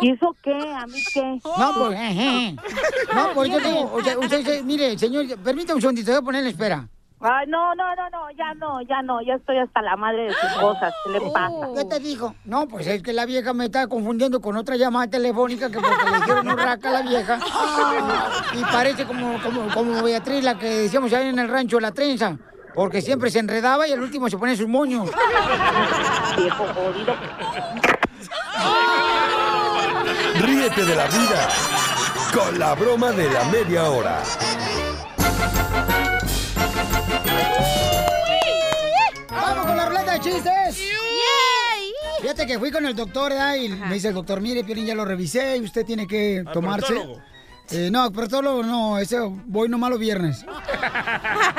¿Y eso qué? ¿A mí qué? No, pues, ejé. No, pues yo digo, o sea, usted, dice, mire, señor, permítame un segundito, voy a poner en espera. Ay, no, no, no, no, ya no, ya no, ya estoy hasta la madre de sus cosas. ¿Qué le pasa? ¿Qué te dijo? No, pues es que la vieja me está confundiendo con otra llamada telefónica que porque le dijeron urraca a la vieja. Y parece como, como, como Beatriz, la que decíamos ahí en el rancho, la trenza. Porque siempre se enredaba y al último se pone sus moños. Viejo jodido. Ríete de la vida con la broma de la media hora. ¡Vamos con la ruleta de chistes! Fíjate que fui con el doctor ¿verdad? y me dice el doctor, mire, Piolín, ya lo revisé y usted tiene que tomarse... Eh, no, proctólogo no, ese voy nomás los viernes.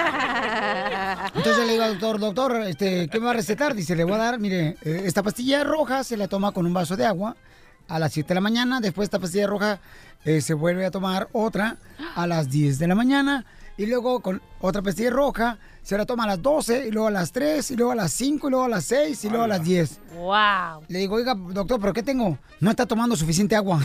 Entonces le digo al doctor, doctor, este, ¿qué me va a recetar? Dice, le voy a dar, mire, eh, esta pastilla roja se la toma con un vaso de agua a las 7 de la mañana. Después esta pastilla roja eh, se vuelve a tomar otra a las 10 de la mañana. Y luego con otra pastilla roja se la toma a las 12, y luego a las 3, y luego a las 5, y luego a las 6, y luego a las 10. ¡Wow! Le digo, oiga, doctor, ¿pero qué tengo? No está tomando suficiente agua.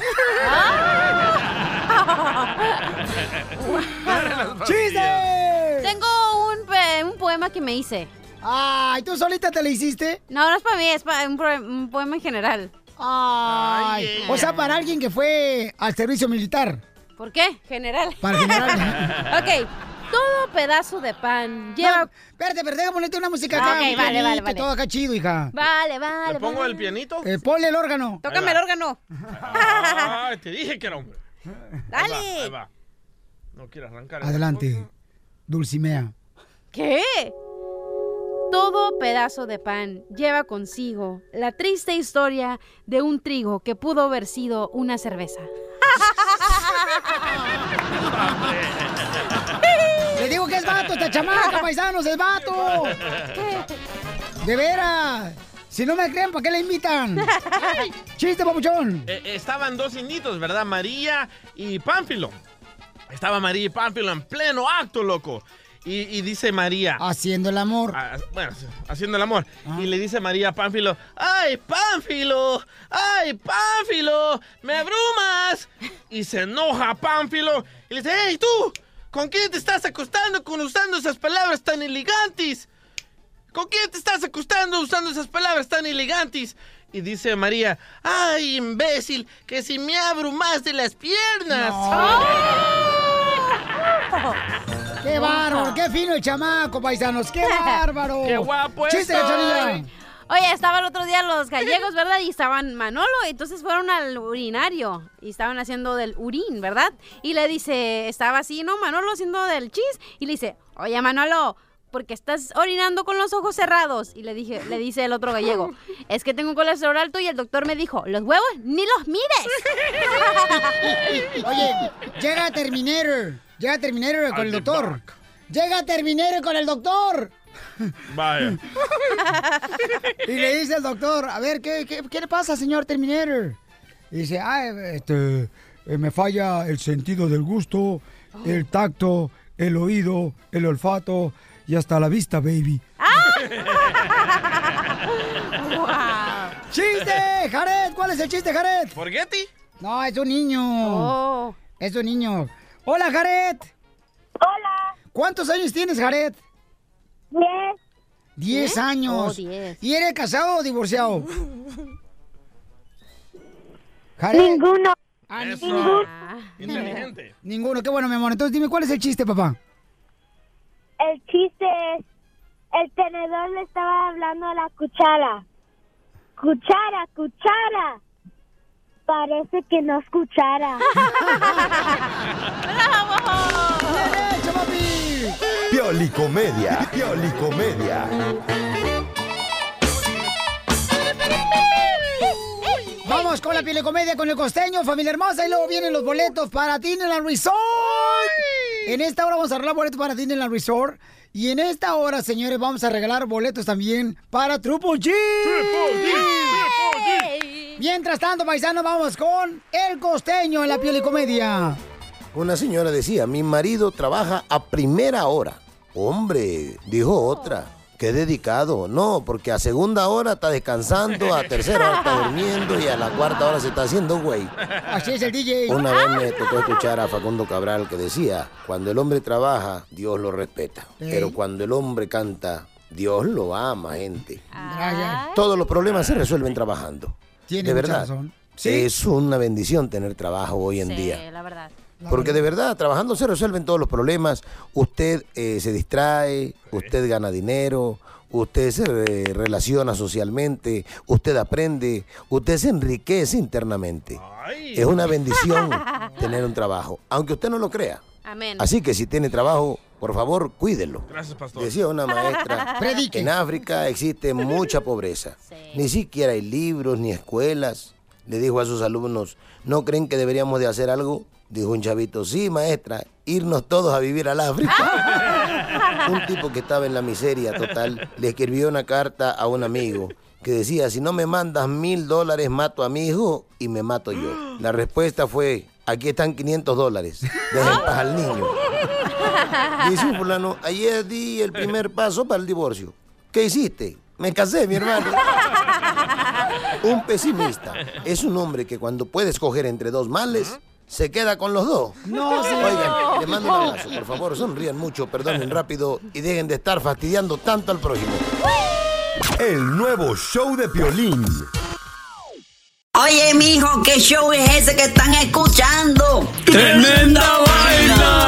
Poema que me hice. Ay, ¿tú solita te lo hiciste? No, no es para mí, es para un, pro- un poema en general. Ay, o sea, para alguien que fue al servicio militar. ¿Por qué? General. Para el general. ok. Todo pedazo de pan lleva... espérate, pero déjame ponerte una música acá. Ok, un vale, vale, pianito, vale. Todo acá chido, hija. Vale, vale, ¿Le pongo vale. el pianito? Eh, ponle el órgano. Tócame el órgano. Ay, te dije que era hombre. Dale. Ahí va, ahí va. No quiero arrancar. Adelante, Dulcimea. ¿Qué? Todo pedazo de pan lleva consigo la triste historia de un trigo que pudo haber sido una cerveza. Le digo que es vato esta chamaca, paisanos, es vato. De veras. Si no me creen, ¿para qué le invitan? Chiste, papuchón. Eh, estaban dos inditos, ¿verdad? María y Pánfilo. Estaba María y Pánfilo en pleno acto, loco. Y, y dice María. Haciendo el amor. Ah, bueno, haciendo el amor. Y le dice María a Pánfilo, ¡ay, Pánfilo! ¡ay, Pánfilo! ¡Me abrumas! Y se enoja Pánfilo y le dice, ¡hey, tú! ¿Con quién te estás acostando con usando esas palabras tan elegantes? ¿Con quién te estás acostando usando esas palabras tan elegantes? Y dice María, ¡ay, imbécil! Que si me abrumas de las piernas. ¡Qué bárbaro! ¡Qué fino el chamaco, paisanos! ¡Qué bárbaro! ¡Qué guapo ¡Chiste, cachanilla! Oye, estaba el otro día los gallegos, ¿verdad? Y estaban Manolo, entonces fueron al urinario y estaban haciendo del urín, ¿verdad? Y le dice, estaba así, ¿no? Manolo haciendo del chis y le dice, oye, Manolo, ¿por qué estás orinando con los ojos cerrados? Y le dije, le dice el otro gallego, es que tengo colesterol alto y el doctor me dijo, los huevos ni los mires. Oye, llega Terminator. Llega Terminator con el doctor. Llega Terminator con el doctor. Vaya. Y le dice el doctor, a ver, ¿qué, qué, qué le pasa, señor Terminator? Y dice, ah, este, eh, me falla el sentido del gusto, el tacto, el oído, el olfato y hasta la vista, baby. ¡Chiste! ¡Jared! ¿Cuál es el chiste, Jared? ¿Forgetti? No, es un niño. Oh. Es un niño. Hola, Jared. Hola. ¿Cuántos años tienes, Jared? Diez. Diez ¿Eh? años. Oh, diez. ¿Y eres casado o divorciado? Jared. Ninguno. Ah, Eso. ninguno. Inteligente. Ninguno. Qué bueno, mi amor. Entonces dime, ¿cuál es el chiste, papá? El chiste es, el tenedor le estaba hablando a la cuchara. Cuchara, cuchara. Parece que no escuchara. ¡Derecho, papi! Piolicomedia, piolicomedia. Vamos con la comedia con el costeño, familia hermosa, y luego vienen los boletos para Disneyland Resort. En esta hora vamos a arreglar boletos para Disneyland Resort. Y en esta hora, señores, vamos a regalar boletos también para Triple G. Mientras tanto, paisanos, vamos con el costeño en la comedia. Una señora decía, mi marido trabaja a primera hora. Hombre, dijo otra, qué dedicado. No, porque a segunda hora está descansando, a tercera hora está durmiendo y a la cuarta hora se está haciendo güey. Así es el DJ. Una vez me tocó escuchar a Facundo Cabral que decía, cuando el hombre trabaja, Dios lo respeta. Pero cuando el hombre canta, Dios lo ama, gente. Todos los problemas se resuelven trabajando. Tiene de verdad. razón. Es una bendición tener trabajo hoy en Sí, día. la verdad. Porque de verdad, trabajando se resuelven todos los problemas. Usted eh, se distrae, usted gana dinero, usted se re- relaciona socialmente, usted aprende, usted se enriquece internamente. Es una bendición tener un trabajo, aunque usted no lo crea. Amén. Así que si tiene trabajo, por favor, cuídelo. Gracias, pastor. Decía una maestra, Predique. en África existe mucha pobreza. Ni siquiera hay libros ni escuelas. Le dijo a sus alumnos, ¿no creen que deberíamos de hacer algo? Dijo un chavito, sí, maestra, irnos todos a vivir al África. Un tipo que estaba en la miseria total le escribió una carta a un amigo que decía, si no me mandas mil dólares, mato a mi hijo y me mato yo. La respuesta fue, aquí están 500 dólares, deja en paz al niño. Dice un fulano, ayer di el primer paso para el divorcio. ¿Qué hiciste? Me casé, mi hermano. Un pesimista es un hombre que cuando puede escoger entre dos males, se queda con los dos. No, señor. Oigan, le mando un abrazo, por favor, sonrían mucho, perdonen rápido y dejen de estar fastidiando tanto al prójimo. El nuevo show de Piolín. Oye, mijo, ¿qué show es ese que están escuchando? ¡Tremenda vaina! Hola